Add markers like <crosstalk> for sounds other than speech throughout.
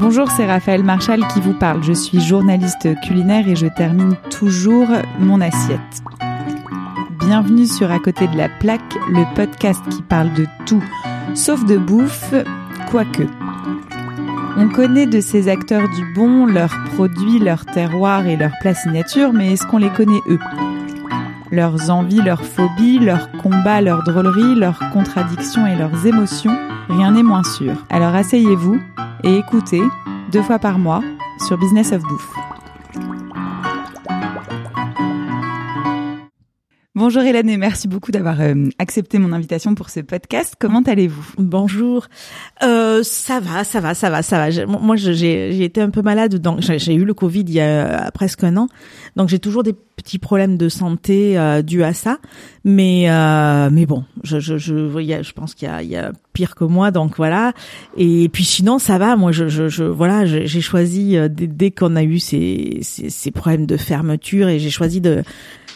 Bonjour, c'est Raphaël Marchal qui vous parle. Je suis journaliste culinaire et je termine toujours mon assiette. Bienvenue sur À côté de la plaque, le podcast qui parle de tout, sauf de bouffe, quoique. On connaît de ces acteurs du bon leurs produits, leur terroir et leur plat signature, mais est-ce qu'on les connaît eux? Leurs envies, leurs phobies, leurs combats, leurs drôleries, leurs contradictions et leurs émotions, rien n'est moins sûr. Alors asseyez-vous et écoutez, deux fois par mois, sur Business of Bouffe. Bonjour Hélène et merci beaucoup d'avoir euh, accepté mon invitation pour ce podcast. Comment allez-vous? Bonjour. Euh, ça va, ça va, ça va, ça va. Moi, j'ai été un peu malade, donc j'ai eu le Covid il y a euh, presque un an, donc j'ai toujours des petits problèmes de santé euh, dus à ça. Mais euh, mais bon, je je je, je pense qu'il y a, y a pire que moi, donc voilà. Et puis sinon, ça va. Moi, je je, je voilà, j'ai choisi dès, dès qu'on a eu ces, ces ces problèmes de fermeture et j'ai choisi de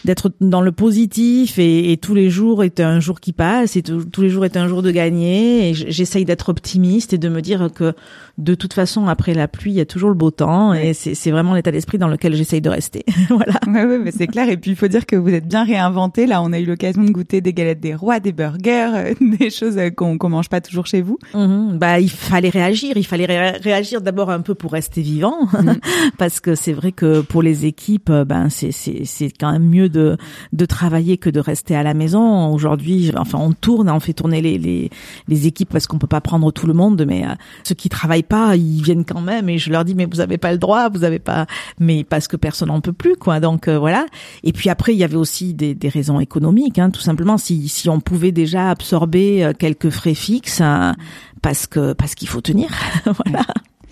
d'être dans le positif et, et, tous les jours est un jour qui passe et tous les jours est un jour de gagner. Et j'essaye d'être optimiste et de me dire que de toute façon après la pluie il y a toujours le beau temps. Et c'est vraiment l'état d'esprit dans lequel j'essaye de rester. <laughs> Voilà. Ouais, ouais, mais c'est clair. Et puis il faut dire que vous êtes bien réinventé. Là on a eu l'occasion de goûter des galettes des rois des burgers euh, <laughs> des choses euh, qu'on qu'on mange pas toujours chez vous. Mmh, bah il fallait réagir. Il fallait réagir d'abord un peu pour rester vivant. Mmh. <laughs> parce que c'est vrai que pour les équipes ben c'est c'est c'est quand même mieux de, de travailler que de rester à la maison. Aujourd'hui, enfin, on tourne, on fait tourner les, les, les équipes parce qu'on peut pas prendre tout le monde, mais euh, ceux qui travaillent pas, ils viennent quand même et je leur dis mais vous avez pas le droit, vous avez pas, mais parce que personne n'en peut plus, quoi. Donc euh, voilà. Et puis après, il y avait aussi des, des raisons économiques, hein, tout simplement. Si, si on pouvait déjà absorber euh, quelques frais fixes, hein, parce que parce qu'il faut tenir, <laughs> voilà.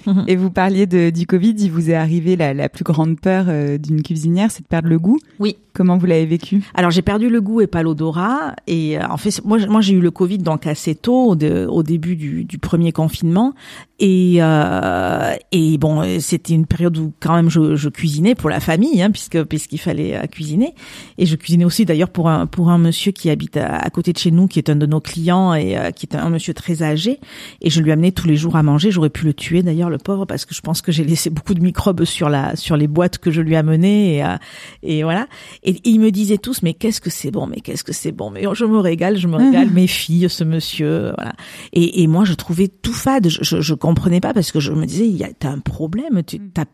Mhm. Et vous parliez de, du Covid, il vous est arrivé la, la plus grande peur euh, d'une cuisinière, c'est de perdre le goût. Oui. Comment vous l'avez vécu? Alors j'ai perdu le goût et pas l'odorat. Et euh, en fait, moi, moi j'ai eu le Covid donc assez tôt, de, au début du, du, premier confinement. Et, euh, et bon, c'était une période où quand même je, je cuisinais pour la famille, hein, puisque puisqu'il fallait euh, cuisiner. Et je cuisinais aussi d'ailleurs pour un pour un monsieur qui habite à, côté de chez nous, qui est un de nos clients et qui est un monsieur très âgé. Et je lui amenais tous les jours à manger. J'aurais pu le tuer d'ailleurs le pauvre parce que je pense que j'ai laissé beaucoup de microbes sur la sur les boîtes que je lui amenais et, euh, et voilà. Et, ils me disaient tous mais qu'est-ce que c'est bon, mais qu'est-ce que c'est bon, mais je me régale, je me régale, mes filles, ce monsieur, voilà. Et, et moi je trouvais tout fade, je, je, comprenais pas parce que je me disais il y a t'as un problème, tu t'as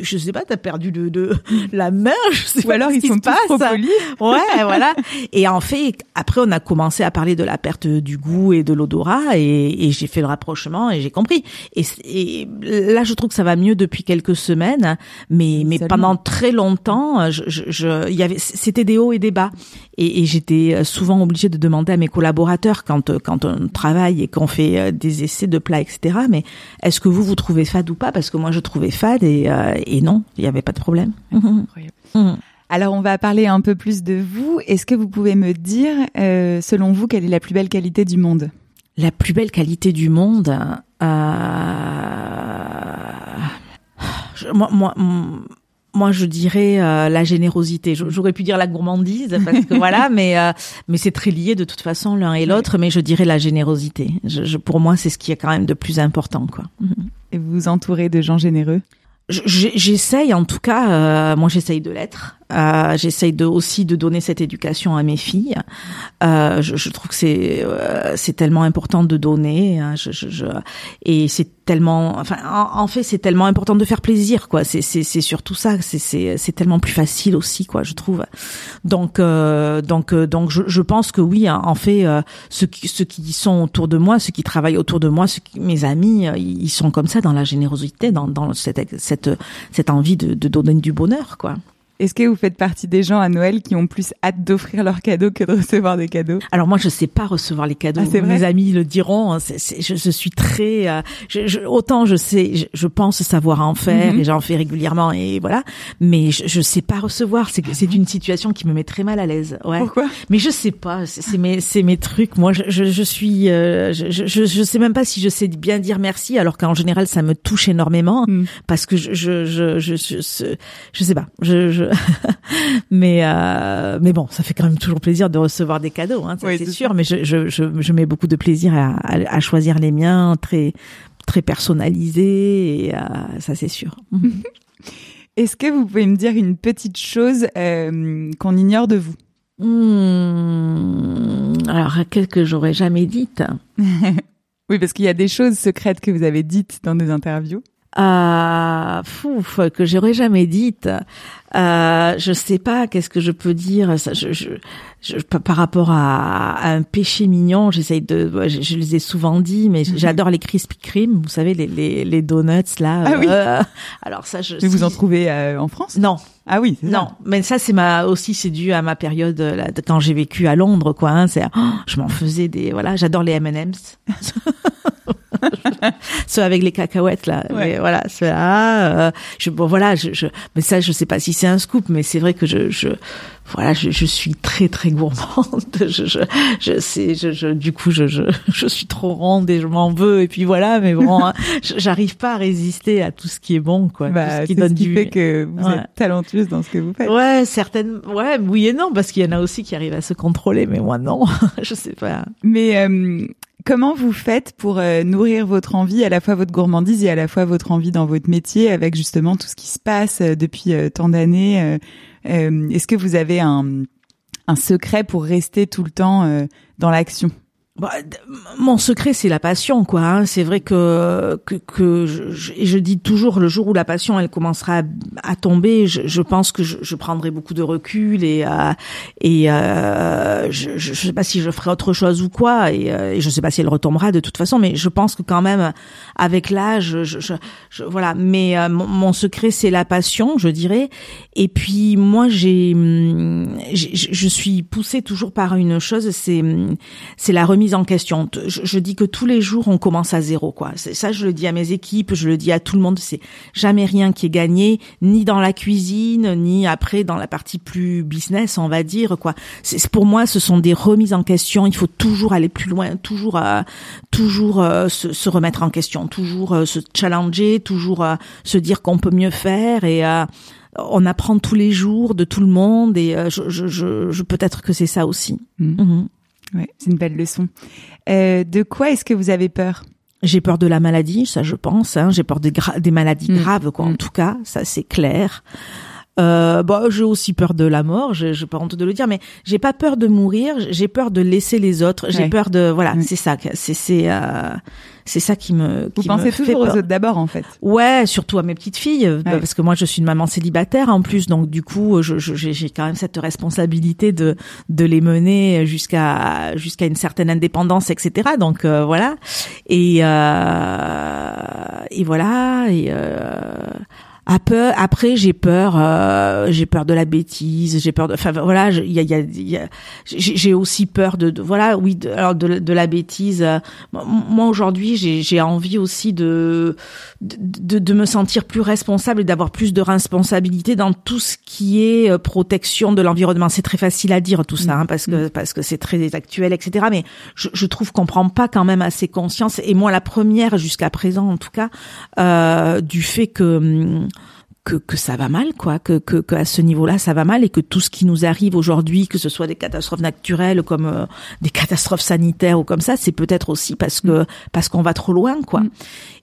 je sais pas, t'as perdu de, de <laughs> la main, je sais Ou alors ils sont pas trop polis. <laughs> Ouais, voilà. Et en fait, après on a commencé à parler de la perte du goût et de l'odorat et, et j'ai fait le rapprochement et j'ai compris. Et, et, là, je trouve que ça va mieux depuis quelques semaines, mais mais pendant très longtemps, je, je, il y avait, c'était des hauts et des bas. Et, et j'étais souvent obligée de demander à mes collaborateurs quand quand on travaille et qu'on fait euh, des essais de plats, etc. Mais est-ce que vous vous trouvez fade ou pas? Parce que moi, je trouvais fade et euh, euh, et non, il n'y avait pas de problème. Incroyable. Mhm. Alors, on va parler un peu plus de vous. Est-ce que vous pouvez me dire, euh, selon vous, quelle est la plus belle qualité du monde? La plus belle qualité du monde, euh... moi, moi, moi, je dirais euh, la générosité. J'aurais pu dire la gourmandise parce que voilà, <laughs> mais euh, mais c'est très lié de toute façon l'un et l'autre. Mais je dirais la générosité. Je, je, pour moi, c'est ce qui est quand même de plus important, quoi. Et vous vous entourez de gens généreux? J'essaye en tout cas, euh, moi j'essaye de l'être. Euh, J'essaye de aussi de donner cette éducation à mes filles. Euh, je, je, trouve que c'est euh, tellement important de donner. Hein, je, je, je et c'est tellement, enfin en, fait c'est tellement important de faire plaisir quoi. C'est surtout ça. C'est tellement plus facile aussi quoi. Je trouve. Donc euh, donc euh, donc je, je pense que oui hein, en fait ceux qui ceux qui sont autour de moi, ceux qui travaillent autour de moi, ceux qui, mes amis, ils sont comme ça dans la générosité, dans dans cette cette cette envie de, de donner du bonheur quoi. Est-ce que vous faites partie des gens à Noël qui ont plus hâte d'offrir leurs cadeaux que de recevoir des cadeaux? Alors moi, je sais pas recevoir les cadeaux. Ah, Mes amis le diront. Hein, je, je, suis très. Euh, je, autant je sais, je, pense savoir en faire mhm. et j'en fais régulièrement et voilà. Mais je, je sais pas recevoir. C'est c'est une situation qui me met très mal à l'aise. Ouais. Pourquoi? Mais je sais pas. C'est mes c'est mes trucs. Moi, je je, suis. Euh, je, je je sais même pas si je sais bien dire merci. Alors qu'en général, ça me touche énormément mm. parce que je je je je je, je sais pas. je, <laughs> mais euh, mais bon, ça fait quand même toujours plaisir de recevoir des cadeaux, hein, c'est sûr. Mais je, je, je, je, mets beaucoup de plaisir à, à, à choisir les miens très très personnalisé et ça c'est sûr. <laughs> Est-ce que vous pouvez me dire une petite chose qu'on ignore de vous? Hmm, alors, qu'est-ce que j'aurais jamais dites <laughs> Oui, parce qu'il y a des choses secrètes que vous avez dites dans des interviews. Ah, fouf, que j'aurais jamais dites. Euh, je sais pas, qu'est-ce que je peux dire ça, je, je, je, par rapport à, à, un péché mignon, j'essaye de, je, je, les ai souvent dit, mais mhm. j'adore les Krispy Kreme, vous savez les les, les donuts là. Ah oui. Euh, alors ça, je. Mais vous en trouvez euh, en France? Non. Ah oui. Non, mais ça c'est ma aussi c'est dû à ma période là, quand j'ai vécu à Londres quoi. Hein, c'est, oh, je m'en faisais des voilà, j'adore les M&M's. <laughs> <laughs> ceux avec les cacahuètes là. Mais voilà, ceux-là. Euh, je, bon voilà, je, je, mais ça, je sais pas si c'est un scoop, mais c'est vrai que je, je voilà, je, je, suis très très gourmande. <laughs> Je, je, je sais, je, je, du coup, je, je, <laughs> je suis trop ronde et je m'en veux. Et puis voilà, mais bon, hein, j'arrive pas à résister à tout ce qui est bon, quoi. Bah, ce qui donne ce qui du... fait que vous êtes talentueuse dans ce que vous faites. Ouais, certaines, ouais, oui et non, parce qu'il y en a aussi qui arrivent à se contrôler, mais moi non, je sais pas. Mais euh, Comment vous faites pour euh, nourrir votre envie, à la fois votre gourmandise et à la fois votre envie dans votre métier, avec justement tout ce qui se passe euh, depuis euh, tant d'années Est-ce que vous avez un, un secret pour rester tout le temps dans l'action? Bah, mon secret, c'est la passion, quoi. Hein. C'est vrai que que, que je, je, dis toujours, le jour où la passion elle commencera à, tomber, je, je, pense que je, je, prendrai beaucoup de recul et euh, et euh, je, je sais pas si je ferai autre chose ou quoi, et, euh, et, je sais pas si elle retombera de toute façon, mais je pense que quand même avec l'âge, je, je, voilà. Mais euh, mon, mon, secret, c'est la passion, je dirais. Et puis moi, j'ai, je suis poussée toujours par une chose, c'est c'est la remise en question. Je, dis que tous les jours on commence à zéro, quoi. Ça, je le dis à mes équipes, je le dis à tout le monde. C'est jamais rien qui est gagné, ni dans la cuisine, ni après dans la partie plus business, on va dire, quoi. C'est pour moi, ce sont des remises en question. Il faut toujours aller plus loin, toujours, euh, toujours euh, se, remettre en question, toujours euh, se challenger, toujours se dire qu'on peut mieux faire et on apprend tous les jours de tout le monde et je, je, je, peut-être que c'est ça aussi. Mmh. Mmh. Ouais, c'est une belle leçon. Euh, de quoi est-ce que vous avez peur? J'ai peur de la maladie, ça je pense. Hein. J'ai peur des, des maladies mm. graves, quoi. En mm. tout cas, ça c'est clair. Euh, bon, j'ai aussi peur de la mort, je n'ai pas honte de le dire, mais j'ai pas peur de mourir, j'ai peur de laisser les autres, j'ai peur de voilà, mm. c'est ça, c'est c'est euh, c'est ça qui me. Vous pensez toujours aux autres d'abord, en fait. Ouais, surtout à mes petites filles, euh, parce que moi je suis une maman célibataire en plus, donc du coup j'ai je, j'ai quand même cette responsabilité de de les mener jusqu'à jusqu'à une certaine indépendance, etc. Donc euh, voilà, et euh, et voilà et euh, après, j'ai peur, euh, j'ai peur de la bêtise, j'ai peur de, enfin voilà, il y a, y a, j'ai aussi peur de, voilà, oui, de, alors de, de la bêtise. Moi aujourd'hui, j'ai envie aussi de, de, de me sentir plus responsable et d'avoir plus de responsabilité dans tout ce qui est euh, protection de l'environnement. C'est très facile à dire tout ça, hein, parce que mm. parce que c'est très actuel, etc. Mais je, je trouve qu'on prend pas quand même assez conscience. Et moi, la première jusqu'à présent, en tout cas, euh, du fait que hum, que, que ça va mal, quoi, que, que, que à ce niveau-là ça va mal et que tout ce qui nous arrive aujourd'hui, que ce soit des catastrophes naturelles comme euh, des catastrophes sanitaires ou comme ça, c'est peut-être aussi parce que parce qu'on va trop loin, quoi. Mm.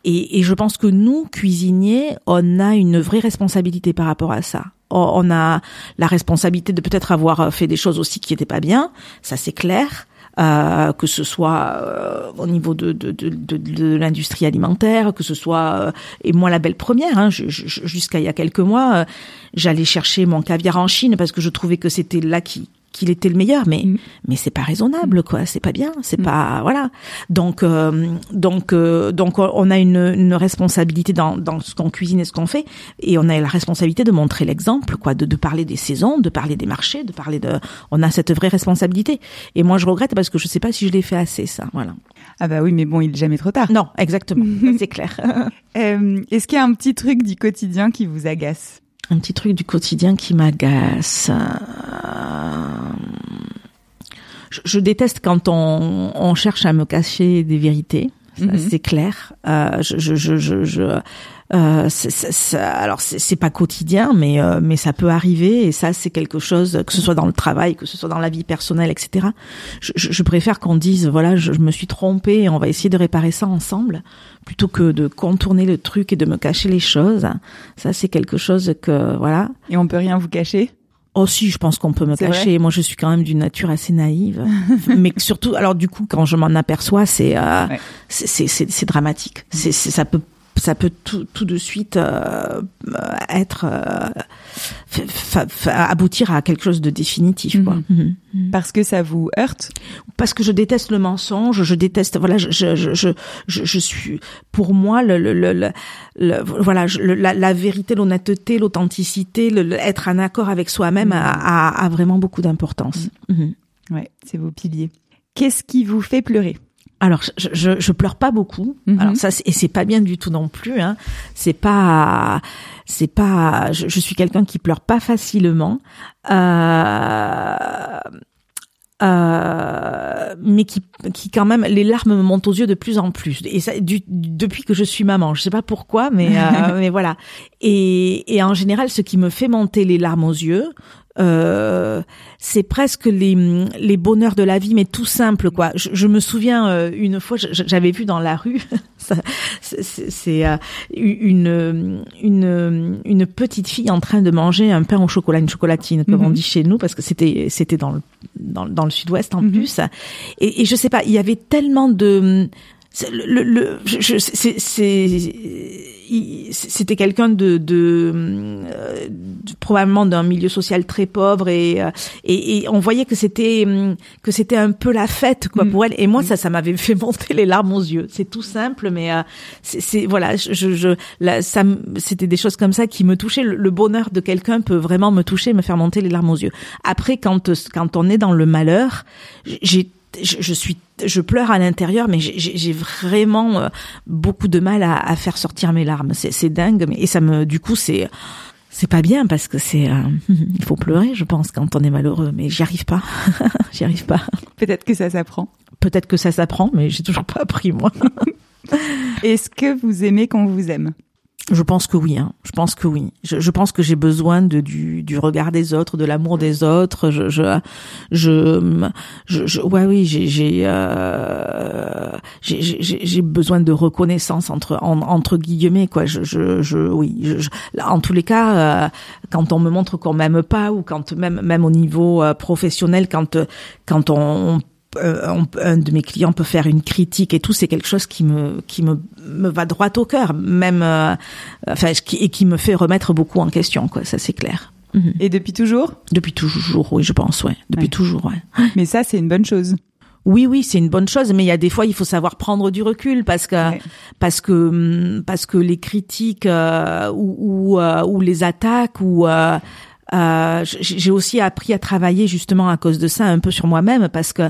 Et, et je pense que nous cuisiniers, on a une vraie responsabilité par rapport à ça on a la responsabilité de peut-être avoir fait des choses aussi qui n'étaient pas bien, ça c'est clair. Euh, que ce soit euh, au niveau de, de, de, de, l'industrie alimentaire, que ce soit euh, et moi la belle première, hein, jusqu'à il y a quelques mois, j'allais chercher mon caviar en Chine parce que je trouvais que c'était là qui qu'il était le meilleur mais mm. mais c'est pas raisonnable quoi. C'est pas bien. C'est mm. pas voilà. Donc euh, donc euh, donc on a une, une responsabilité dans dans ce qu'on cuisine et ce qu'on fait. Et on a la responsabilité de montrer l'exemple quoi de, de parler des saisons de parler des marchés de parler de on a cette vraie responsabilité. Et moi je regrette parce que je sais pas si je l'ai fait assez ça. Voilà. Ah bah oui mais bon il est jamais trop tard. Non exactement. <laughs> C'est clair. Euh, est-ce qu'il y a un petit truc du quotidien qui vous agace? Un petit truc du quotidien qui m'agace. Je, déteste quand on, on, cherche à me cacher des vérités. mhm. c'est clair. Euh, je, je, je, je euh, alors c'est pas quotidien, mais euh, mais ça peut arriver et ça c'est quelque chose que ce soit dans le travail, que ce soit dans la vie personnelle, etc. Je, je préfère qu'on dise voilà je, me suis trompée et on va essayer de réparer ça ensemble plutôt que de contourner le truc et de me cacher les choses. Ça c'est quelque chose que voilà. Et on peut rien vous cacher? Oh si, je pense qu'on peut me cacher. Moi, je suis quand même d'une nature assez naïve, <laughs> mais surtout, alors du coup, quand je m'en aperçois, c'est euh, c'est c'est dramatique. C'est ça peut ça peut tout, tout de suite euh, être euh, aboutir à quelque chose de définitif quoi. Mhm. Mhm. Mhm. Parce que ça vous heurte? Parce que je déteste le mensonge, je déteste voilà je je je je, je suis pour moi le le, le, le voilà la, la, vérité, l'honnêteté, l'authenticité, le, être en accord avec soi-même a, a, a, vraiment beaucoup d'importance. Ouais, c'est vos piliers. Qu'est-ce qui vous fait pleurer? Alors, je, je, je, pleure pas beaucoup. Mhm. Alors ça, et c'est pas bien du tout non plus. Hein. C'est pas, c'est pas. Je, je suis quelqu'un qui pleure pas facilement, euh, euh, mais qui, qui quand même, les larmes me montent aux yeux de plus en plus. Et ça, du, depuis que je suis maman, je sais pas pourquoi, mais euh, <laughs> mais voilà. Et, et en général, ce qui me fait monter les larmes aux yeux, euh, c'est presque les, les bonheurs de la vie, mais tout simple quoi. Je, je me souviens euh, une fois, j'avais vu dans la rue, <laughs> c'est euh, une, une une petite fille en train de manger un pain au chocolat, une chocolatine comme on mhm. dit chez nous, parce que c'était c'était dans le dans, dans le sud-ouest en mhm. plus. Et, et je sais pas, il y avait tellement de le, le, c'était quelqu'un de, de, euh, probablement d'un milieu social très pauvre et, euh, et, et on voyait que c'était que c'était un peu la fête quoi mm. pour elle. Et moi ça ça m'avait fait <laughs> monter les larmes aux yeux. C'est tout simple mais euh, c'est voilà je, je ça c'était des choses comme ça qui me touchaient. Le, le bonheur de quelqu'un peut vraiment me toucher me faire monter les larmes aux yeux. Après quand quand on est dans le malheur j'ai je, suis, je pleure à l'intérieur, mais j'ai vraiment euh, beaucoup de mal à, à faire sortir mes larmes. C'est dingue, mais et ça me, du coup, c'est c'est pas bien parce que c'est euh, <laughs> il faut pleurer, je pense, quand on est malheureux, mais j'y arrive pas, <laughs> j'y arrive pas. Peut-être que ça s'apprend. Peut-être que ça s'apprend, mais j'ai toujours pas appris moi. <laughs> Est-ce que vous aimez qu'on vous aime? Je pense que oui. Hein. Je pense que oui. Je, je pense que j'ai besoin de du, du regard des autres, de l'amour des autres. Je je je, je, ouais oui j'ai j'ai euh, j'ai besoin de reconnaissance entre en, entre guillemets quoi. Je je, je oui. Je, en tous les cas, euh, quand on me montre qu'on m'aime pas ou quand même même au niveau euh, professionnel, quand quand on, on euh, un de mes clients peut faire une critique et tout, c'est quelque chose qui me qui me, me va droit au cœur, même euh, enfin qui, et qui me fait remettre beaucoup en question, quoi. Ça c'est clair. Mhm. Et depuis toujours? Depuis toujours, oui, je pense, ouais. Depuis toujours, ouais. <gasps> Mais ça, c'est une bonne chose. Oui, oui, c'est une bonne chose, mais il y a des fois, il faut savoir prendre du recul parce que parce que parce que les critiques euh, ou ou, ou, les attaques ou euh, j'ai aussi appris à travailler justement à cause de ça un peu sur moi-même parce que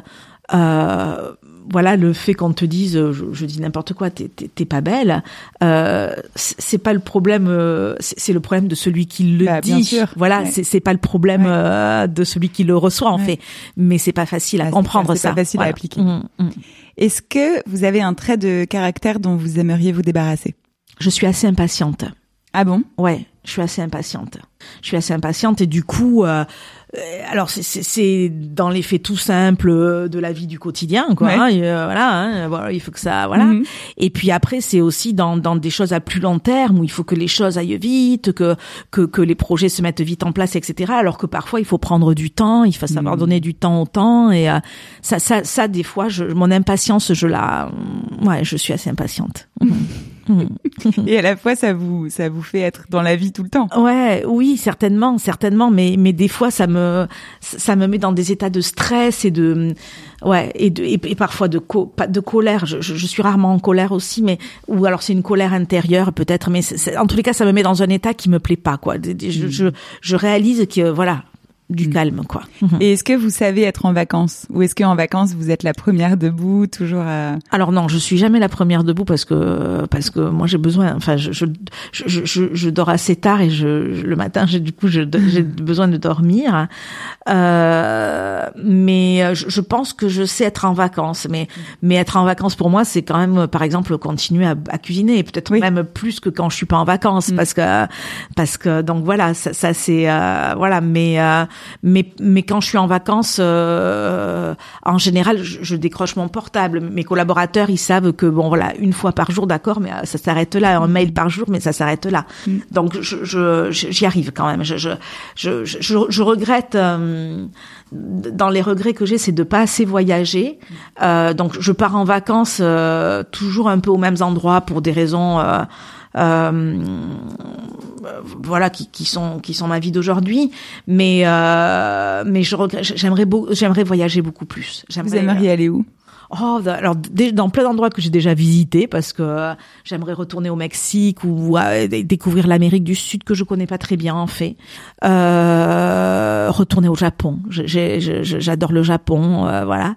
euh, voilà le fait qu'on te dise je, dis n'importe quoi t'es pas belle euh, c'est pas le problème euh, c'est le problème de celui qui le bah, dit. voilà c'est pas le problème euh, de celui qui le reçoit en fait. Mais c'est pas facile à comprendre ça c'est pas facile à appliquer. Mmh, mmh. est-ce que vous avez un trait de caractère dont vous aimeriez vous débarrasser? Je suis assez impatiente ah bon? Ouais, je suis assez impatiente. Je suis assez impatiente et du coup, euh, euh alors c'est dans les faits tout simples euh, de la vie du quotidien, quoi. Hein, euh, voilà, hein, voilà, il faut que ça, voilà. Mhm. Et puis après, c'est aussi dans, dans des choses à plus long terme où il faut que les choses aillent vite, que que, que les projets se mettent vite en place, etc. Alors que parfois, il faut prendre du temps, il faut savoir mhm. donner du temps au temps. Et ça, ça, ça, des fois, je, mon impatience, je la, ouais, je suis assez impatiente. <laughs> <laughs> et à la fois, ça vous, ça vous fait être dans la vie tout le temps. Ouais, oui, certainement, certainement, mais mais des fois, ça me, ça me met dans des états de stress et de, ouais, et de, et, parfois de co, de colère. Je, je, suis rarement en colère aussi, mais ou alors c'est une colère intérieure peut-être, mais en tous les cas, ça me met dans un état qui me plaît pas, quoi. Je, je, je réalise que voilà, du Mm. calme, quoi. Et est-ce que vous savez être en vacances? Ou est-ce qu'en vacances, vous êtes la première debout, toujours à... Alors non, je suis jamais la première debout parce que parce que moi j'ai besoin. Enfin, je je, je, je, je dors assez tard et je, je- le matin j'ai du coup j'ai besoin de dormir. Euh, mais je, je pense que je sais être en vacances. Mais mais être en vacances pour moi c'est quand même par exemple continuer à, à cuisiner et peut-être Oui. même plus que quand je suis pas en vacances Mm. parce que parce que donc voilà ça, ça c'est euh, voilà mais euh, mais mais quand je suis en vacances euh, en général je, je décroche mon portable mes collaborateurs ils savent que bon voilà une fois par jour d'accord mais euh, ça s'arrête là un mail par jour mais ça s'arrête là Mm. donc je je- je- j'y arrive quand même je je je regrette euh, dans les regrets que j'ai, c'est de pas assez voyager. Euh, donc, je pars en vacances euh, toujours un peu aux mêmes endroits pour des raisons, euh, voilà, qui, qui sont qui sont ma vie d'aujourd'hui. Mais euh, mais je j'aimerais j'aimerais voyager beaucoup plus. Vous J'aimerais, aimeriez aller où? Oh, da- alors dans plein d'endroits que j'ai déjà visités parce que euh, j'aimerais retourner au Mexique ou euh, dé- découvrir l'Amérique du Sud que je connais pas très bien en fait. Euh, retourner au Japon, j'adore le Japon, euh, voilà.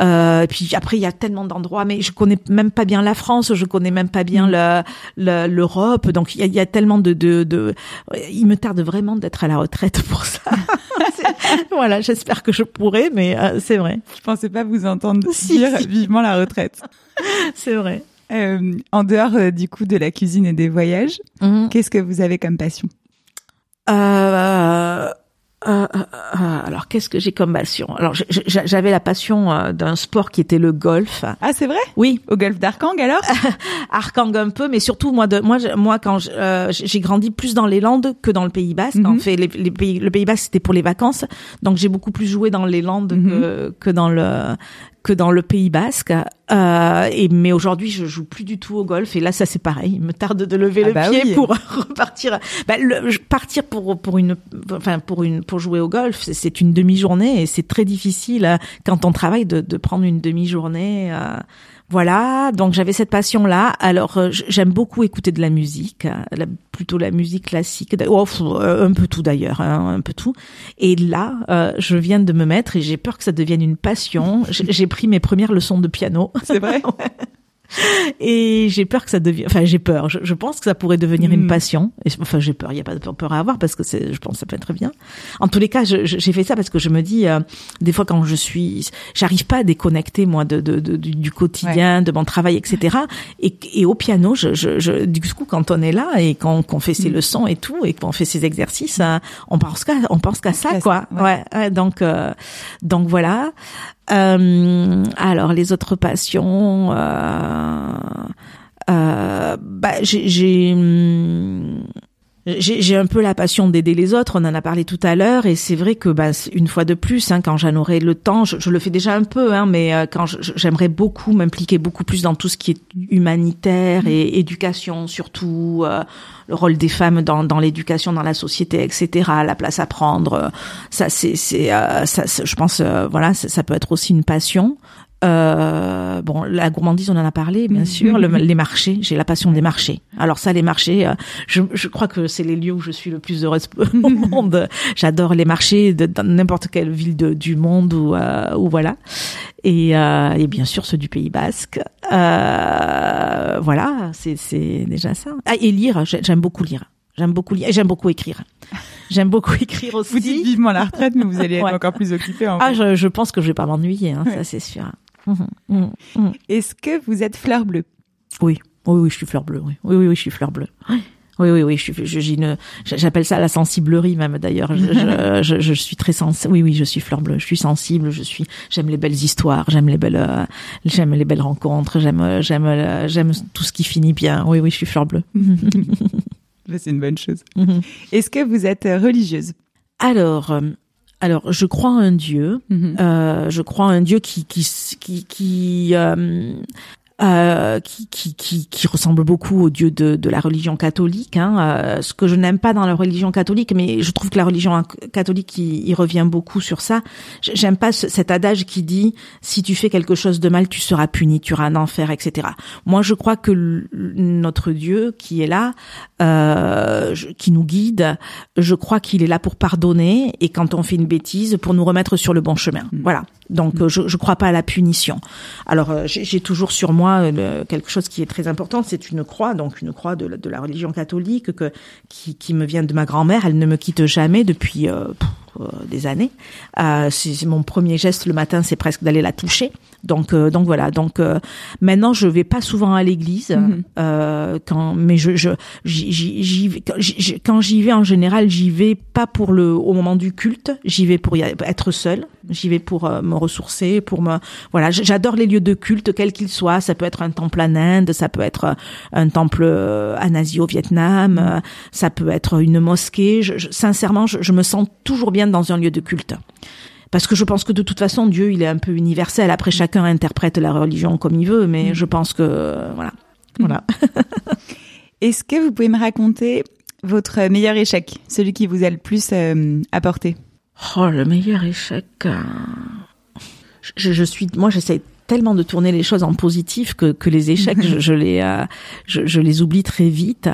Euh, puis après il y a tellement d'endroits, mais je connais même pas bien la France, je connais même pas bien le- l'Europe, donc il y a, il y a tellement de, de, de, il me tarde vraiment d'être à la retraite pour ça. <laughs> <laughs> Voilà, j'espère que je pourrai, mais c'est vrai, Je pensais pas vous entendre Si, dire. <laughs> vivement la retraite. c'est vrai. Euh, en dehors euh, du coup de la cuisine et des voyages, Mhm. qu'est-ce que vous avez comme passion? Euh, euh, euh, euh, alors, qu'est-ce que j'ai comme passion? Alors, j'avais la passion euh, d'un sport qui était le golf. Ah, c'est vrai? Oui, Au golfe d'Arkang alors? <laughs> Arkang un peu, mais surtout moi, de, moi, je- moi, quand euh, j'ai grandi plus dans les Landes que dans le Pays Basque. Mhm. En fait, les, les pays, le Pays Basque c'était pour les vacances, donc j'ai beaucoup plus joué dans les Landes Mhm. que, que dans le que dans le Pays Basque. Euh, et mais aujourd'hui, je joue plus du tout au golf. Et là, ça c'est pareil. Il me tarde de lever Ah le bah pied oui. pour <laughs> repartir. Bah, le, partir pour pour une, enfin pour une pour jouer au golf, c'est- c'est une demi-journée et c'est très difficile euh, quand on travaille de, de prendre une demi-journée. euh, voilà, donc j'avais cette passion-là. Alors euh, j'aime beaucoup écouter de la musique, la- plutôt la musique classique, oh, euh, un peu tout d'ailleurs, hein, un peu tout. Et là, euh, je viens de me mettre et j'ai peur que ça devienne une passion. J'ai pris mes premières leçons de piano C'est vrai? <laughs> <laughs> et j'ai peur que ça devienne. Enfin, j'ai peur. Je, je pense que ça pourrait devenir une passion. Et, enfin, j'ai peur. Il y a pas de peur à avoir parce que c'est. Je pense que ça peut être bien. En tous les cas, j'ai fait ça parce que je me dis euh, des fois quand je suis, j'arrive pas à déconnecter moi de, de, de- du, quotidien, de mon travail, etc. Et, et au piano, je, je, je, du coup, quand on est là et qu'on qu'on fait ses Mm. leçons et tout et qu'on fait ses exercices, euh, on pense qu'à on pense qu'à ça, quoi. Ouais. ouais, donc euh, donc voilà. Euh, alors les autres passions. Euh, euh, bah, j'ai j'ai un peu la passion d'aider les autres. On en a parlé tout à l'heure, et c'est vrai que bah, une fois de plus, hein, quand j'en aurai le temps, je, je le fais déjà un peu, hein, mais euh, quand j'aimerais beaucoup m'impliquer beaucoup plus dans tout ce qui est humanitaire et éducation, surtout euh, le rôle des femmes dans, dans l'éducation dans la société, etc. La place à prendre, euh, ça c'est euh, ça, je pense euh, voilà, ça, ça peut être aussi une passion. Euh, bon, la gourmandise, on en a parlé, bien sûr. Le- les marchés, j'ai la passion des marchés. Alors ça, les marchés, euh, je, je crois que c'est les lieux où je suis le plus heureuse <laughs> au monde. J'adore les marchés de, dans n'importe quelle ville de- du monde ou euh, ou voilà. Et, euh, et bien sûr ceux du Pays Basque. Euh, voilà, c'est c'est déjà ça. Ah, et lire, j'ai- j'aime beaucoup lire. J'aime beaucoup lire j'aime beaucoup écrire. J'aime beaucoup écrire aussi. Vous dites vivement la retraite, mais vous allez <laughs> être Ouais. encore plus occupé. En Ah, je, je pense que je vais pas m'ennuyer, hein, ça c'est sûr. Mhm, mhm, mhm. Est-ce que vous êtes fleur bleue? Oui, oui, oui, je suis fleur bleue. Oui, oui, oui, oui, je suis fleur bleue. Oui, oui, oui, oui je suis. je- j'ai une- j'appelle ça la sensiblerie même d'ailleurs. Je, je, <laughs> je, je suis très sensible. Oui, oui, je suis fleur bleue. Je suis sensible. Je suis. J'aime les belles histoires. J'aime les belles. euh, j'aime les belles rencontres. J'aime. euh, J'aime. euh, J'aime tout ce qui finit bien. Oui, oui, je suis fleur bleue. <laughs> C'est une bonne chose. Est-ce que vous êtes religieuse? Alors, alors, je crois en Dieu. Mhm. Euh, je crois en Dieu qui qui qui, qui euh, euh, qui, qui, qui, qui, ressemble beaucoup au Dieu de, de la religion catholique. Hein. Euh, ce que je n'aime pas dans la religion catholique, mais je trouve que la religion catholique, il, il revient beaucoup sur ça. J'aime pas cet adage qui dit si tu fais quelque chose de mal, tu seras puni, tu auras un enfer, etc. Moi, je crois que notre Dieu qui est là, euh, qui nous guide, je crois qu'il est là pour pardonner et quand on fait une bêtise, pour nous remettre sur le bon chemin. Mm. Voilà. Donc, mm. je, je crois pas à la punition. Alors, euh, j'ai toujours sur moi euh, quelque chose qui est très important, c'est une croix, donc une croix de, de la religion catholique que, qui, qui, me vient de ma grand-mère. Elle ne me quitte jamais depuis euh, des années. Euh, c'est mon premier geste le matin, c'est presque d'aller la toucher. Donc, euh, donc voilà. Donc euh, maintenant, je vais pas souvent à l'église, mhm. euh, quand, mais je, je j'y vais quand j'y vais en général, j'y vais pas pour le au moment du culte, j'y vais pour y être seule, j'y vais pour me ressourcer, pour me voilà. J'adore les lieux de culte, quels qu'ils soient. Ça peut être un temple en Inde, ça peut être un temple en Asie au Vietnam, mhm. ça peut être une mosquée. Je, sincèrement, je, je me sens toujours bien dans un lieu de culte parce que je pense que de toute façon Dieu il est un peu universel. Après chacun interprète la religion comme il veut, mais mm. je pense que voilà, voilà. <laughs> Est-ce que vous pouvez me raconter votre meilleur échec, celui qui vous a le plus euh, apporté? Oh, le meilleur échec. Euh, je, je suis, moi, j'essaie tellement de tourner les choses en positif que, que les échecs, je, <laughs> je, les, euh, je, je, les oublie très vite.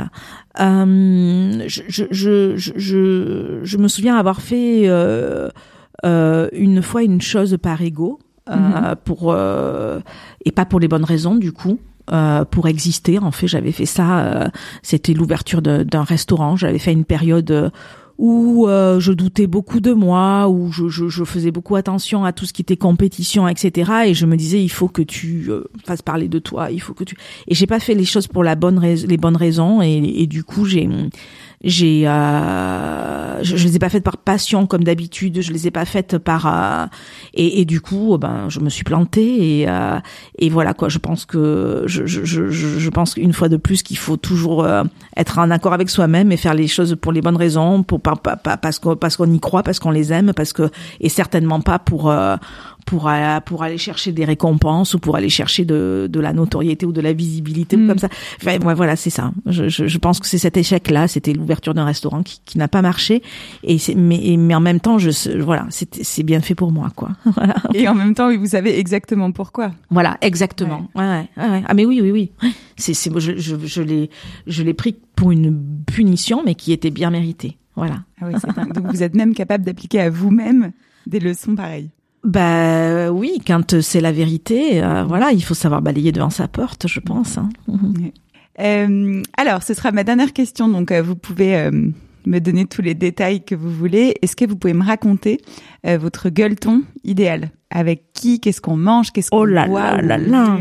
Euh, je, je, je, je, me souviens avoir fait euh, euh, une fois une chose par ego euh, mhm. pour euh, et pas pour les bonnes raisons du coup. Euh, pour exister, en fait, j'avais fait ça. C'était l'ouverture d'un restaurant. J'avais fait une période où je doutais beaucoup de moi, où je, je, je, faisais beaucoup attention à tout ce qui était compétition, etc. Et je me disais, il faut que tu fasses parler de toi, il faut que tu. Et j'ai pas fait les choses pour la bonne les bonnes raisons, et, et du coup j'ai j'ai, euh, je, je, les ai pas faites par passion comme d'habitude. Je les ai pas faites par euh, et, et, du coup, ben, je me suis plantée et euh, et voilà quoi. Je pense que je je je, je pense une fois de plus qu'il faut toujours euh, être en accord avec soi-même et faire les choses pour les bonnes raisons, pour pas, pas, parce qu'on parce qu'on y croit, parce qu'on les aime, parce que et certainement pas pour pour pour aller chercher des récompenses ou pour aller chercher de, de la notoriété ou de la visibilité ou mm. comme ça. Enfin, ouais, voilà, c'est ça. Je, je, je, pense que c'est cet échec-là, c'était l'ouverture d'un restaurant qui, qui n'a pas marché. Et c'est, mais, mais en même temps, je, voilà, c'est, c'est bien fait pour moi, quoi. <laughs> Voilà. Et en même temps, vous savez exactement pourquoi. Voilà, exactement. Ouais, ouais, ouais. Ah mais oui, oui, oui. C'est, c'est, je, je, je l'ai, je l'ai pris pour une punition, mais qui était bien méritée. Voilà. Ah oui, Donc vous êtes même capable d'appliquer à vous-même des leçons pareilles. Bah oui, quand c'est la vérité, euh, voilà, il faut savoir balayer devant sa porte, je pense. Hein. <laughs> Euh, alors, ce sera ma dernière question, donc euh, vous pouvez me donner tous les détails que vous voulez. Est-ce que vous pouvez me raconter votre gueuleton idéal? Avec qui Qu'est-ce qu'on mange Qu'est-ce qu'on oh là là là là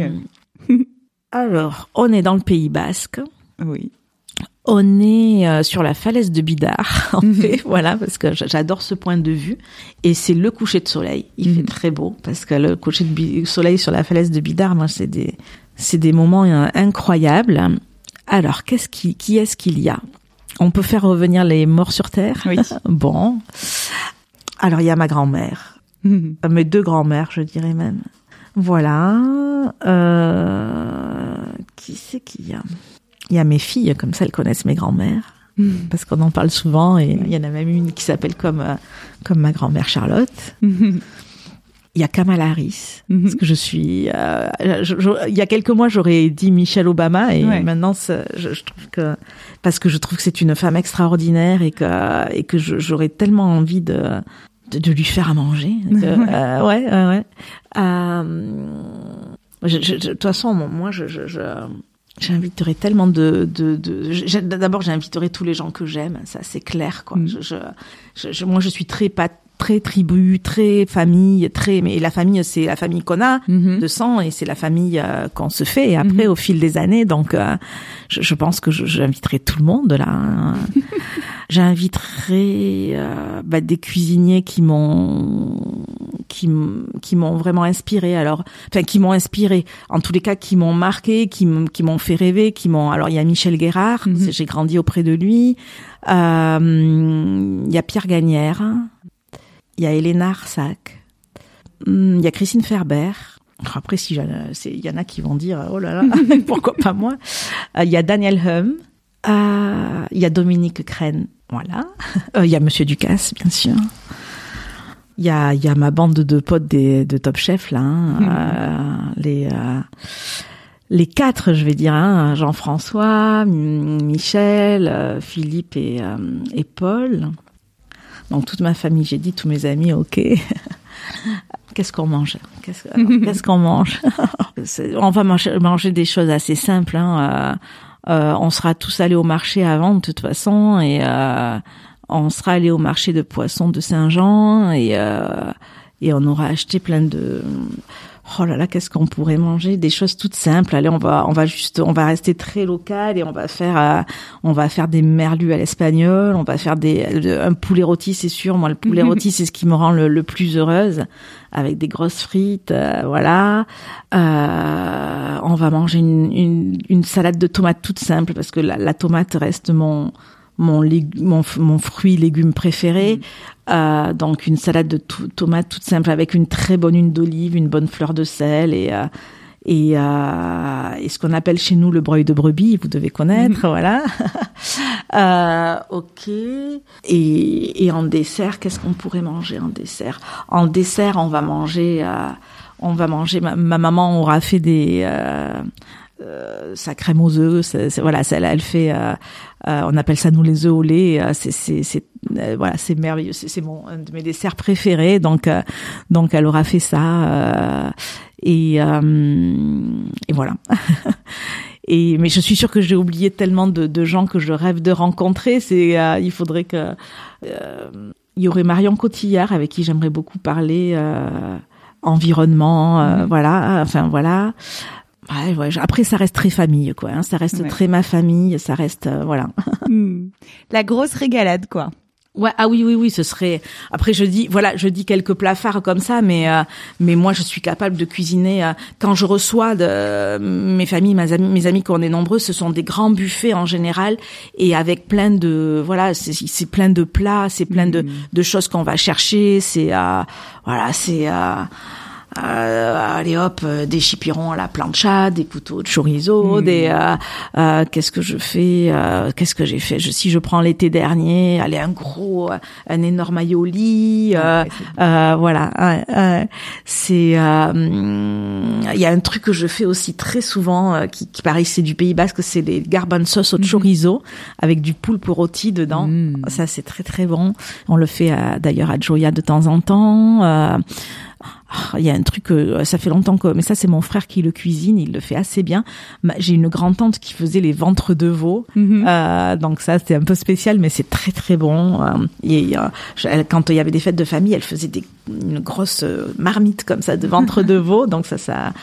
<laughs> Alors, on est dans le Pays Basque. Oui. On est euh, sur la falaise de Bidart, <laughs> en mhm. fait, voilà, parce que j'adore ce point de vue. Et c'est le coucher de soleil. Il fait mhm. très beau, parce que le coucher de soleil sur la falaise de Bidart, moi, c'est des, c'est des moments euh, incroyables. Alors, qu'est-ce qui, qui est-ce qu'il y a? On peut faire revenir les morts sur terre? Oui. <laughs> bon. Alors, il y a ma grand-mère, mhm. mes deux grand-mères, je dirais même. Voilà. Euh, qui c'est qu'il y a? Il y a mes filles, comme ça, elles connaissent mes grands-mères. Hmm. Parce qu'on en parle souvent et il y en a même une qui s'appelle comme, euh, comme ma grand-mère Charlotte. Hmm. Il y a Kamala Harris, hmm. parce que je suis. Euh, il y a quelques mois, j'aurais dit Michelle Obama, et maintenant, je, je, trouve que parce que je trouve que c'est une femme extraordinaire et que et que j'aurais tellement envie de, de, lui faire à manger. <laughs> euh, ouais, ouais, ouais. Euh, de toute façon, moi, je, je, je J'inviterai tellement de, de, de d'abord j'inviterai tous les gens que j'aime, ça c'est clair quoi. Mm. Je, je, moi je suis très pas très tribu, très famille, très mais la famille c'est la famille qu'on a mm-hmm. de sang et c'est la famille euh, qu'on se fait et après mm-hmm. au fil des années donc euh, je, je, pense que j'inviterai tout le monde là. <laughs> J'inviterai euh, bah, des cuisiniers qui m'ont qui qui m'ont vraiment inspiré. Alors, enfin qui m'ont inspiré. En tous les cas, qui m'ont marqué, qui qui m'ont fait rêver, qui m'ont. Alors il y a Michel Guérard, mhm. j'ai grandi auprès de lui. Euh, il y a Pierre Gagnère, il y a Elena Arsac, il y a Christine Ferber. Après, si il y en a qui vont dire oh là là, <laughs> pourquoi pas moi? Il y a Daniel Hum, il y a Dominique Crène, voilà. Il y a Monsieur Ducasse, bien sûr. Il y a, y a ma bande de potes des, de Top Chef là, hein, <laughs> euh, les euh, les quatre, je vais dire, hein, Jean-François, Michel, euh, Philippe et, et Paul. Donc toute ma famille, j'ai dit tous mes amis, ok. <laughs> Qu'est-ce qu'on mange? <laughs> Qu'est-ce qu'on mange? On va manger, manger, des choses assez simples. Hein. On sera tous allés au marché avant de toute façon et on sera allé au marché de poissons de Saint-Jean et euh, et on aura acheté plein de oh là là qu'est-ce qu'on pourrait manger? Des choses toutes simples. Allez on va on va juste on va rester très local et on va faire euh, on va faire des merlus à l'espagnol on va faire des un poulet rôti c'est sûr. Moi le poulet <laughs> rôti c'est ce qui me rend le, plus heureuse. Avec des grosses frites euh, voilà. On va manger une, une, une salade de tomates toute simple parce que la, la tomate reste mon mon, mon, mon, fruit légume préféré. Mm. Euh, donc une salade de tomates toute simple avec une très bonne huile d'olive, une bonne fleur de sel et euh, et, euh, et, ce qu'on appelle chez nous le breuil de brebis, vous devez connaître, mm. voilà. <laughs> euh, ok. Et, et en dessert, qu'est-ce qu'on pourrait manger en dessert? En dessert, on va manger, euh, on va manger. Ma, ma, maman aura fait des euh, euh, sa crème aux œufs, c'est, voilà, elle, elle fait, euh, euh, on appelle ça nous les œufs au lait. c'est, c'est, c'est voilà, c'est merveilleux. C'est, mon un de mes desserts préférés. Donc, donc elle aura fait ça et et voilà. <laughs> et mais je suis sûre que j'ai oublié tellement de, de, gens que je rêve de rencontrer. C'est, il faudrait que il y aurait Marion Cotillard avec qui j'aimerais beaucoup parler environnement, mmh. voilà, enfin voilà. Ouais, ouais, après, ça reste très famille, quoi. Hein, ça reste très ma famille, ça reste, euh, voilà. <laughs> Hmm. La grosse régalade, quoi. Ouais, ah oui, oui, oui, ce serait. Après, je dis, voilà, je dis quelques plats phares comme ça, mais euh, mais moi, je suis capable de cuisiner. Euh, quand je reçois de mes familles, mes amis, mes amis, qu'on est nombreux, ce sont des grands buffets en général et avec plein de, voilà, c'est plein de plats, c'est plein de hmm. de choses qu'on va chercher. C'est, voilà, c'est euh, allez hop, euh, des chipirons à la plancha, des couteaux de chorizo, hmm. des euh, euh, qu'est-ce que je fais, qu'est-ce que j'ai fait? Je, si je prends l'été dernier, allez un gros, un énorme aioli, voilà. c'est, il y a un truc que je fais aussi très souvent, qui, qui paraît c'est du Pays Basque, c'est des garbanzos au hmm. chorizo avec du poulpe rôti dedans. Hmm. Ça c'est très très bon. On le fait d'ailleurs à Joya de temps en temps. Ah, il y a un truc euh, ça fait longtemps que mais ça c'est mon frère qui le cuisine il le fait assez bien. J'ai une grande tante qui faisait les ventres de veau. Mhm. euh, donc ça c'était un peu spécial mais c'est très très bon. Euh, et quand il y avait des fêtes de famille elle faisait des une grosse marmite comme ça de ventre de veau. Donc ça ça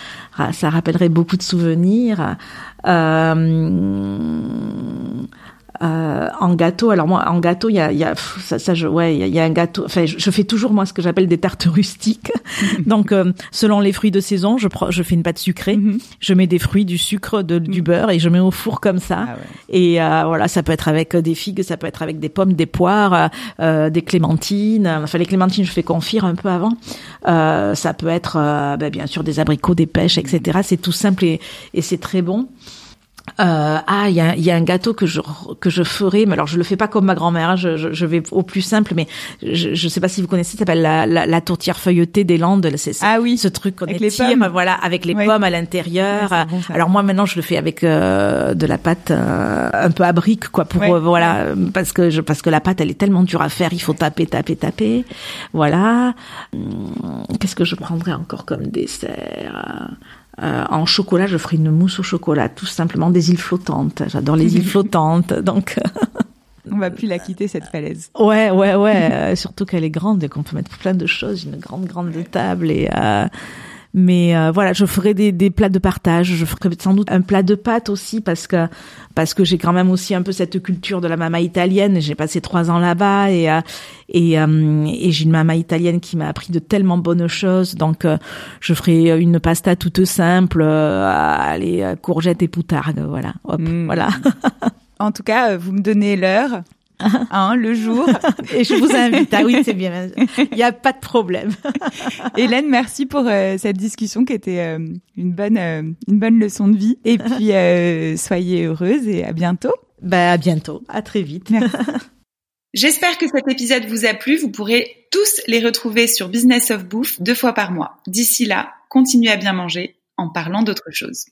ça rappellerait beaucoup de souvenirs. Euh, euh, en gâteau, alors moi en gâteau, il y a, y a ça, ça, je, ouais, il y, a un gâteau. Enfin, je, fais toujours moi ce que j'appelle des tartes rustiques. <laughs> Donc, euh, selon les fruits de saison, je prends, je fais une pâte sucrée, mhm. je mets des fruits, du sucre, de, du mhm. beurre et je mets au four comme ça. Ah et euh, voilà, ça peut être avec des figues, ça peut être avec des pommes, des poires, euh, des clémentines. Enfin, les clémentines, je fais confire un peu avant. ça peut être, ben, bien sûr, des abricots, des pêches, etc. C'est tout simple et, et c'est très bon. Euh, ah, il y a, y a, un gâteau que je que je ferai, mais alors je le fais pas comme ma grand-mère. Hein, je, je, je, vais au plus simple, mais je je sais pas si vous connaissez, ça s'appelle la, la, la, tourtière feuilletée des Landes. C'est ah oui, ce truc qu'on les pommes. voilà, avec les pommes à l'intérieur. alors moi maintenant je le fais avec euh, de la pâte euh, un peu à brique, quoi, pour euh, voilà, parce que je, parce que la pâte elle est tellement dure à faire, il faut taper, taper, taper. Voilà. Hum, qu'est-ce que je prendrais encore comme dessert? Euh, en chocolat, je ferai une mousse au chocolat, tout simplement des îles flottantes. J'adore les îles <laughs> flottantes, donc. On va plus la quitter cette falaise. Ouais, ouais, ouais. Euh, surtout qu'elle est grande et qu'on peut mettre plein de choses. Une grande, grande table et. Euh, mais euh, voilà, je ferai des, des, plats de partage. Je ferai sans doute un plat de pâtes aussi parce que parce que j'ai quand même aussi un peu cette culture de la mama italienne. J'ai passé trois ans là-bas et euh, et, euh, et j'ai une mama italienne qui m'a appris de tellement bonnes choses. Donc je ferai une pasta toute simple, allez courgettes et poutargue. Voilà, hop, mmh. voilà. <laughs> en tout cas, vous me donnez l'heure. <laughs> hein, le jour. Et je vous invite. Ah oui, c'est bien. Il n'y a pas de problème. <laughs> Hélène, merci pour euh, cette discussion qui était euh, une bonne euh, une bonne leçon de vie. Et puis soyez heureuse et à bientôt. Bah à bientôt. À très vite. <laughs> J'espère que cet épisode vous a plu. Vous pourrez tous les retrouver sur Business of Bouffe deux fois par mois. D'ici là, continuez à bien manger en parlant d'autre chose.